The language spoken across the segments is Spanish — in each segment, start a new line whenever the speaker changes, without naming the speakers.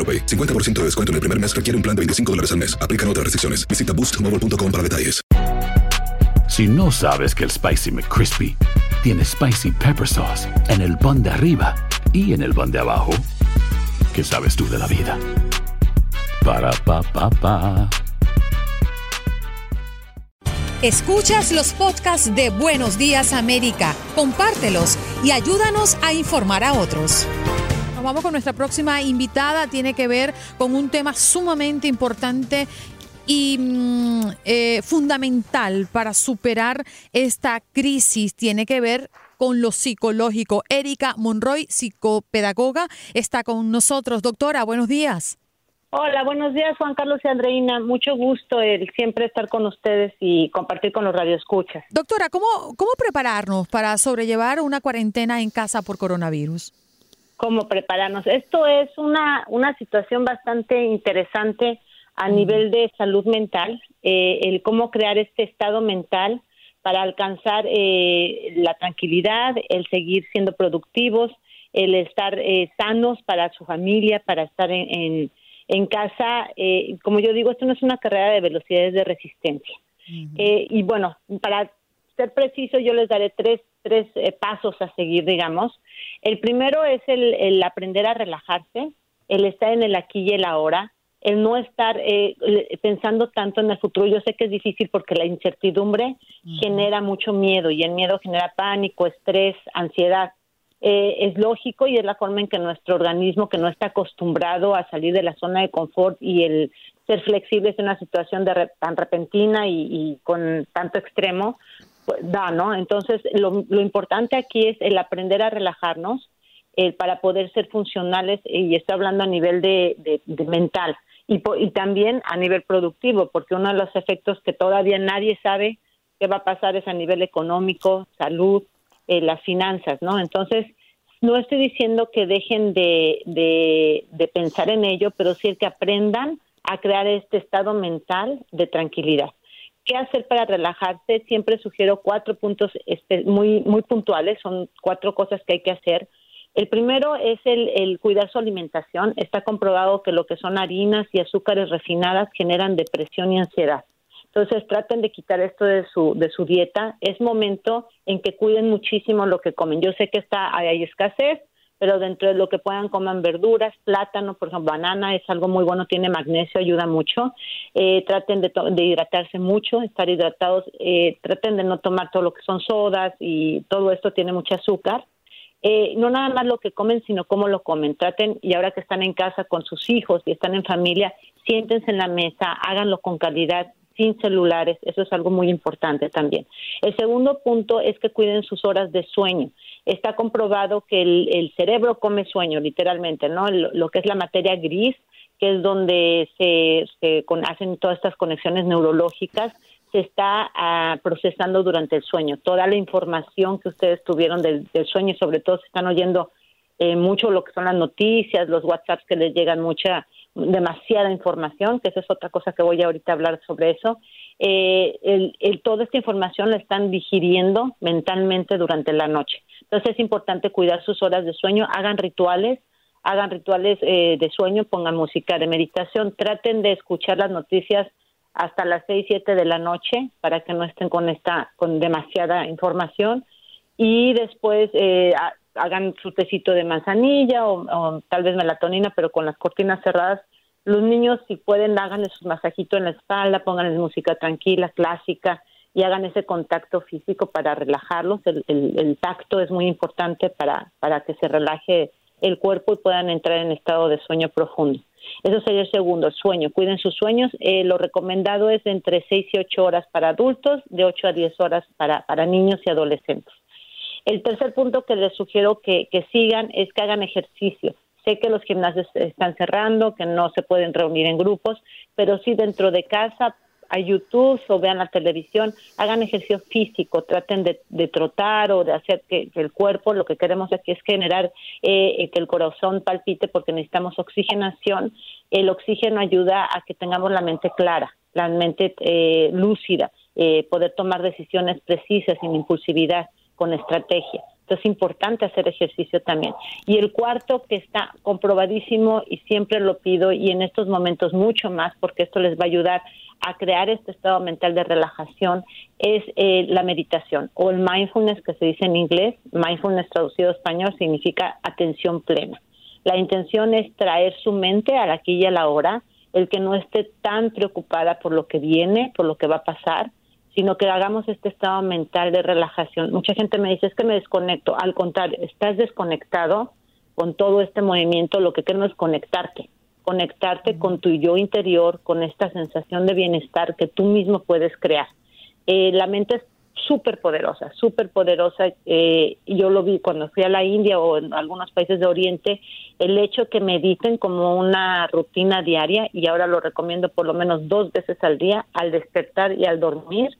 AroPay. 50% de descuento en el primer mes requiere un plan de 25 dólares al mes. Aplican otras restricciones. Visita boostmobile.com para detalles.
Si no sabes que el Spicy McCrispy tiene Spicy Pepper Sauce en el pan de arriba y en el pan de abajo, ¿qué sabes tú de la vida? Para, pa, pa, pa.
Escuchas los podcasts de Buenos Días América, compártelos y ayúdanos a informar a otros. Nos vamos con nuestra próxima invitada, tiene que ver con un tema sumamente importante y mm, eh, fundamental para superar esta crisis. Tiene que ver con lo psicológico. Erika Monroy, psicopedagoga, está con nosotros. Doctora, buenos días.
Hola, buenos días Juan Carlos y Andreina. Mucho gusto el siempre estar con ustedes y compartir con los radioescuchas.
Doctora, ¿cómo, ¿cómo prepararnos para sobrellevar una cuarentena en casa por coronavirus?
¿Cómo prepararnos? Esto es una, una situación bastante interesante a nivel de salud mental, eh, el cómo crear este estado mental para alcanzar eh, la tranquilidad, el seguir siendo productivos, el estar eh, sanos para su familia, para estar en, en, en casa. Eh, como yo digo, esto no es una carrera de velocidades de resistencia. Eh, y bueno, para ser preciso, yo les daré tres, tres eh, pasos a seguir, digamos. El primero es el, el aprender a relajarse, el estar en el aquí y el ahora, el no estar eh, pensando tanto en el futuro. Yo sé que es difícil porque la incertidumbre genera mucho miedo y el miedo genera pánico, estrés, ansiedad. Eh, es lógico y es la forma en que nuestro organismo, que no está acostumbrado a salir de la zona de confort y el ser flexible en una situación de re- tan repentina y, y con tanto extremo, da, ¿no? Entonces, lo, lo importante aquí es el aprender a relajarnos eh, para poder ser funcionales, y estoy hablando a nivel de, de- mental, y, y también a nivel productivo, porque uno de los efectos que todavía nadie sabe qué va a pasar es a nivel económico, salud, eh, las finanzas, ¿no? Entonces, no estoy diciendo que dejen de, de, de pensar en ello, pero sí que aprendan a crear este estado mental de tranquilidad. ¿Qué hacer para relajarse? Siempre sugiero cuatro puntos espe- muy, muy puntuales, son cuatro cosas que hay que hacer. El primero es el, el cuidar su alimentación. Está comprobado que lo que son harinas y azúcares refinadas generan depresión y ansiedad. Entonces traten de quitar esto de su, de su dieta. Es momento en que cuiden muchísimo lo que comen. Yo sé que está, hay escasez, pero dentro de lo que puedan coman verduras, plátano, por ejemplo, banana es algo muy bueno, tiene magnesio, ayuda mucho. Eh, traten de, hidratarse mucho, estar hidratados. Eh, traten de no tomar todo lo que son sodas y todo esto tiene mucho azúcar. Eh, no nada más lo que comen, sino cómo lo comen. Traten, y ahora que están en casa con sus hijos y están en familia, siéntense en la mesa, háganlo con calidad, sin celulares, eso es algo muy importante también. El segundo punto es que cuiden sus horas de sueño. Está comprobado que el, cerebro come sueño, literalmente, ¿no? Lo que es la materia gris, que es donde se, con- hacen todas estas conexiones neurológicas, se está ah, procesando durante el sueño. Toda la información que ustedes tuvieron del, del sueño sobre todo se están oyendo eh, mucho lo que son las noticias, los WhatsApps que les llegan mucha, demasiada información, que esa es otra cosa que voy ahorita a hablar sobre eso. Eh, el, el- toda esta información la están digiriendo mentalmente durante la noche. Entonces es importante cuidar sus horas de sueño, hagan rituales, hagan rituales eh, de sueño, pongan música de meditación, traten de escuchar las noticias hasta las 6, 7 de la noche para que no estén con esta con demasiada información y después eh, hagan su tecito de manzanilla o, tal vez melatonina pero con las cortinas cerradas los niños si pueden hagan su masajito en la espalda pónganles música tranquila clásica y hagan ese contacto físico para relajarlos el, el tacto es muy importante para para que se relaje el cuerpo y puedan entrar en estado de sueño profundo eso sería el segundo, el sueño. Cuiden sus sueños. Eh, lo recomendado es entre 6 y 8 horas para adultos, de 8 a 10 horas para, para niños y adolescentes. El tercer punto que les sugiero que, que sigan es que hagan ejercicio. Sé que los gimnasios están cerrando, que no se pueden reunir en grupos, pero sí dentro de casa a YouTube o vean la televisión, hagan ejercicio físico, traten de, trotar o de hacer que, el cuerpo, lo que queremos aquí es generar eh, que el corazón palpite porque necesitamos oxigenación. El oxígeno ayuda a que tengamos la mente clara, la mente eh, lúcida, eh, poder tomar decisiones precisas sin impulsividad, con estrategia. Entonces es importante hacer ejercicio también. Y el cuarto que está comprobadísimo y siempre lo pido y en estos momentos mucho más porque esto les va a ayudar a crear este estado mental de relajación es eh, la meditación o el mindfulness que se dice en inglés. Mindfulness traducido español significa atención plena. La intención es traer su mente a la aquí y a la hora, el que no esté tan preocupada por lo que viene, por lo que va a pasar, sino que hagamos este estado mental de relajación. Mucha gente me dice, es que me desconecto. Al contrario, estás desconectado con todo este movimiento, lo que queremos es conectarte conectarte con tu yo interior, con esta sensación de bienestar que tú mismo puedes crear. Eh, la mente es súper poderosa, súper poderosa. Eh, yo lo vi cuando fui a la India o en algunos países de Oriente, el hecho que mediten como una rutina diaria, y ahora lo recomiendo por lo menos dos veces al día, al despertar y al dormir.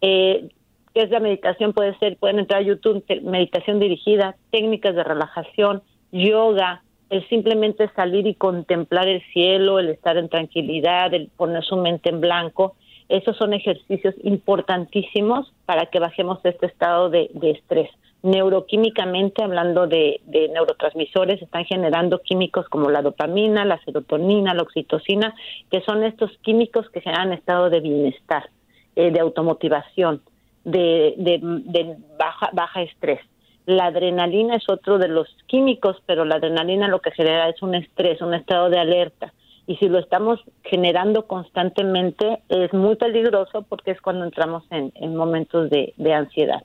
Eh, ¿Qué es la meditación? Puede ser, pueden entrar a YouTube, meditación dirigida, técnicas de relajación, yoga, el simplemente salir y contemplar el cielo, el estar en tranquilidad, el poner su mente en blanco, esos son ejercicios importantísimos para que bajemos este estado de, estrés. Neuroquímicamente, hablando de, neurotransmisores, están generando químicos como la dopamina, la serotonina, la oxitocina, que son estos químicos que generan estado de bienestar, eh, de automotivación, de, de baja, baja estrés. La adrenalina es otro de los químicos, pero la adrenalina lo que genera es un estrés, un estado de alerta. Y si lo estamos generando constantemente, es muy peligroso porque es cuando entramos en, momentos de, ansiedad.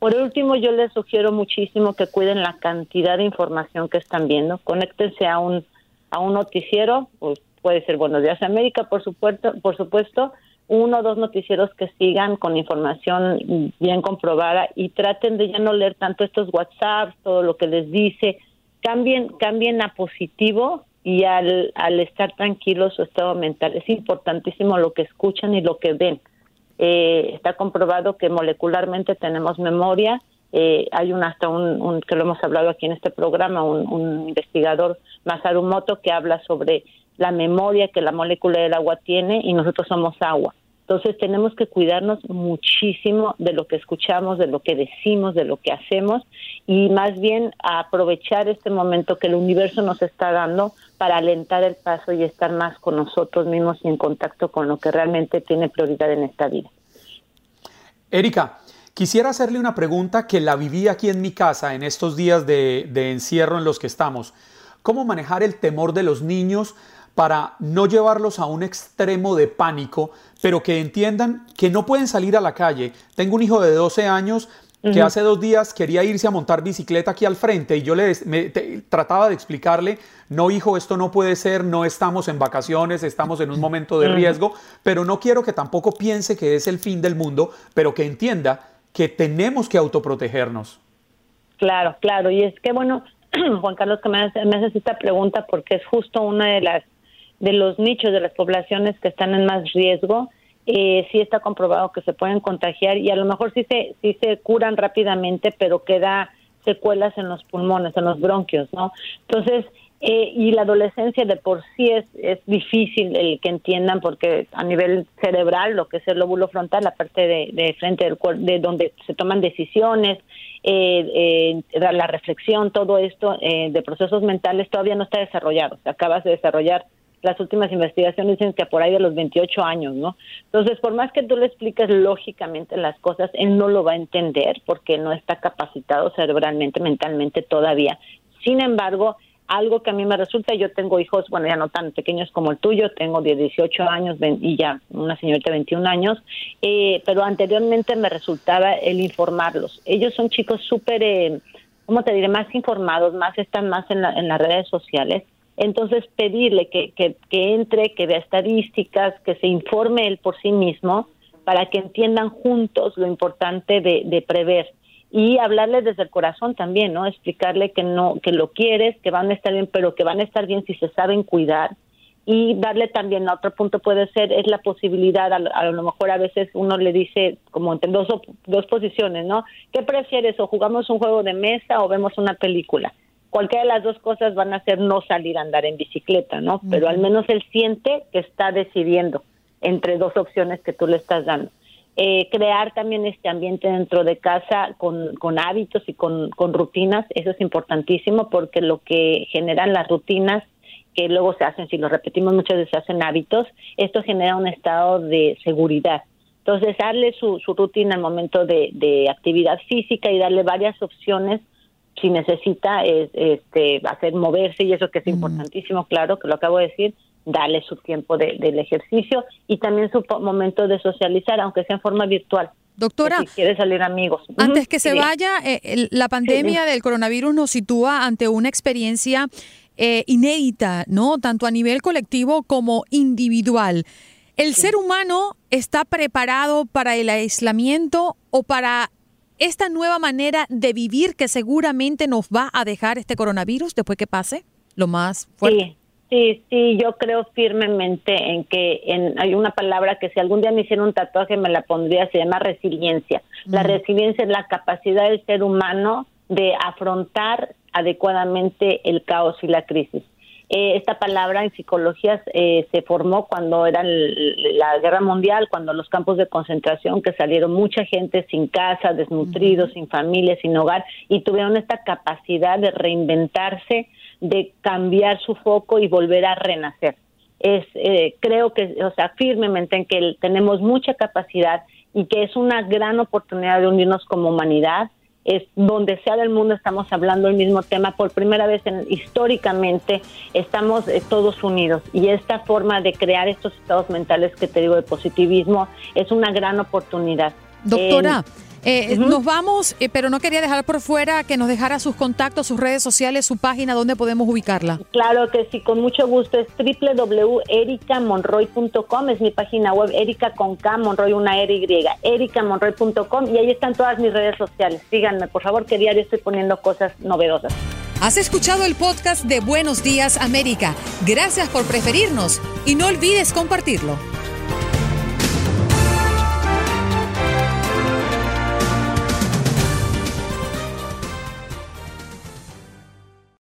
Por último, yo les sugiero muchísimo que cuiden la cantidad de información que están viendo. Conéctense a un, a un noticiero, pues puede ser Buenos Días América, por supuesto, por supuesto, uno o dos noticieros que sigan con información bien comprobada y traten de ya no leer tanto estos WhatsApps, todo lo que les dice, cambien, cambien a positivo y al, al estar tranquilos su estado mental. Es importantísimo lo que escuchan y lo que ven. Eh, está comprobado que molecularmente tenemos memoria. Eh, hay un hasta un, que lo hemos hablado aquí en este programa, un, un investigador Masaru Moto que habla sobre la memoria que la molécula del agua tiene y nosotros somos agua. Entonces tenemos que cuidarnos muchísimo de lo que escuchamos, de lo que decimos, de lo que hacemos y más bien aprovechar este momento que el universo nos está dando para alentar el paso y estar más con nosotros mismos y en contacto con lo que realmente tiene prioridad en esta vida.
Erika, quisiera hacerle una pregunta que la viví aquí en mi casa en estos días de, de encierro en los que estamos. ¿Cómo manejar el temor de los niños para no llevarlos a un extremo de pánico, pero que entiendan que no pueden salir a la calle. Tengo un hijo de 12 años que hace dos días quería irse a montar bicicleta aquí al frente y yo le trataba de explicarle, no hijo, esto no puede ser, no estamos en vacaciones, estamos en un momento de riesgo, pero no quiero que tampoco piense que es el fin del mundo, pero que entienda que tenemos que autoprotegernos.
Claro, claro, y es que bueno, Juan Carlos, que me haces esta pregunta porque es justo una de las de los nichos de las poblaciones que están en más riesgo, eh, sí está comprobado que se pueden contagiar y a lo mejor sí se, sí se curan rápidamente, pero queda secuelas en los pulmones, en los bronquios, ¿no? Entonces, eh, y la adolescencia de por sí es, es difícil el que entiendan porque a nivel cerebral, lo que es el lóbulo frontal, la parte de, frente del cuerpo, de donde se toman decisiones, eh, eh, la reflexión, todo esto eh, de procesos mentales todavía no está desarrollado. Se acabas de desarrollar las últimas investigaciones dicen que por ahí de los 28 años, ¿no? Entonces, por más que tú le expliques lógicamente las cosas, él no lo va a entender porque no está capacitado cerebralmente, mentalmente todavía. Sin embargo, algo que a mí me resulta, yo tengo hijos, bueno, ya no tan pequeños como el tuyo, tengo de 18 años y ya una señorita de 21 años, eh, pero anteriormente me resultaba el informarlos. Ellos son chicos súper, eh, ¿cómo te diré?, más informados, más están más en, en las redes sociales. Entonces, pedirle que, que, que entre, que vea estadísticas, que se informe él por sí mismo, para que entiendan juntos lo importante de, de prever. Y hablarle desde el corazón también, ¿no? Explicarle que no, que lo quieres, que van a estar bien, pero que van a estar bien si se saben cuidar. Y darle también otro punto puede ser es la posibilidad a, lo mejor a veces uno le dice como en dos dos posiciones no qué prefieres o jugamos un juego de mesa o vemos una película cualquiera de las dos cosas van a ser no salir a andar en bicicleta no pero al menos él siente que está decidiendo entre dos opciones que tú le estás dando. Eh, crear también este ambiente dentro de casa con, con hábitos y con, con, rutinas, eso es importantísimo porque lo que generan las rutinas que luego se hacen, si lo repetimos muchas veces, se hacen hábitos, esto genera un estado de seguridad. Entonces, darle su, su rutina al momento de, de actividad física y darle varias opciones si necesita este, hacer moverse y eso que es importantísimo, claro, que lo acabo de decir, darle su tiempo del ejercicio y también su momento de socializar, aunque sea en forma virtual.
Doctora,
si quiere salir amigos.
Antes que se vaya, eh, la pandemia del coronavirus nos sitúa ante una experiencia eh, inédita, ¿no? Tanto a nivel colectivo como individual. ¿El ser humano está preparado para el aislamiento o para esta nueva manera de vivir que seguramente nos va a dejar este coronavirus después que pase? Lo más fuerte.
Sí, sí, yo creo firmemente en que en, hay una palabra que si algún día me hiciera un tatuaje me la pondría, se llama resiliencia. La resiliencia es la capacidad del ser humano de afrontar adecuadamente el caos y la crisis. Eh, esta palabra en psicología eh, se formó cuando era la guerra mundial, cuando los campos de concentración, que salieron mucha gente sin casa, desnutridos, sin familia, sin hogar, y tuvieron esta capacidad de reinventarse de cambiar su foco y volver a renacer. Es, eh, creo que, o sea, firmemente en que tenemos mucha capacidad y que es una gran oportunidad de unirnos como humanidad. Es donde sea del mundo estamos hablando el mismo tema. Por primera vez en, históricamente estamos eh, todos unidos y esta forma de crear estos estados mentales que te digo de positivismo es una gran oportunidad.
Doctora. Eh, nos vamos, eh, pero no quería dejar por fuera que nos dejara sus contactos, sus redes sociales, su página, donde podemos ubicarla.
Claro que sí, con mucho gusto. Es www.ericamonroy.com, es mi página web, Erika con K, Monroy, una R Y, ericamonroy.com y ahí están todas mis redes sociales. Síganme, por favor, que diario estoy poniendo cosas novedosas.
Has escuchado el podcast de Buenos Días América. Gracias por preferirnos y no olvides compartirlo.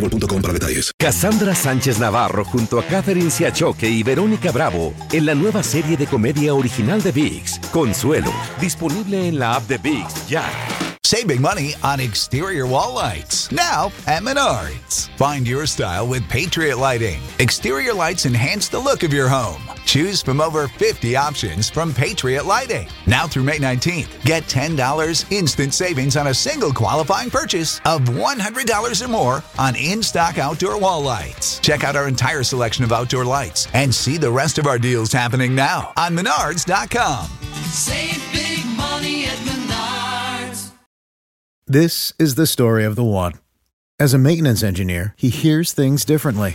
para detalles.
Cassandra Sánchez Navarro junto a Catherine Siachoque y Verónica Bravo en la nueva serie de comedia original de VIX, Consuelo, disponible en la app de VIX ya.
Saving money on exterior wall lights. Now at Menards. Find your style with Patriot Lighting. Exterior lights enhance the look of your home. Choose from over 50 options from Patriot Lighting. Now through May 19th, get $10 instant savings on a single qualifying purchase of $100 or more on in stock outdoor wall lights. Check out our entire selection of outdoor lights and see the rest of our deals happening now on Menards.com.
Save big money at Menards.
This is the story of the one. As a maintenance engineer, he hears things differently.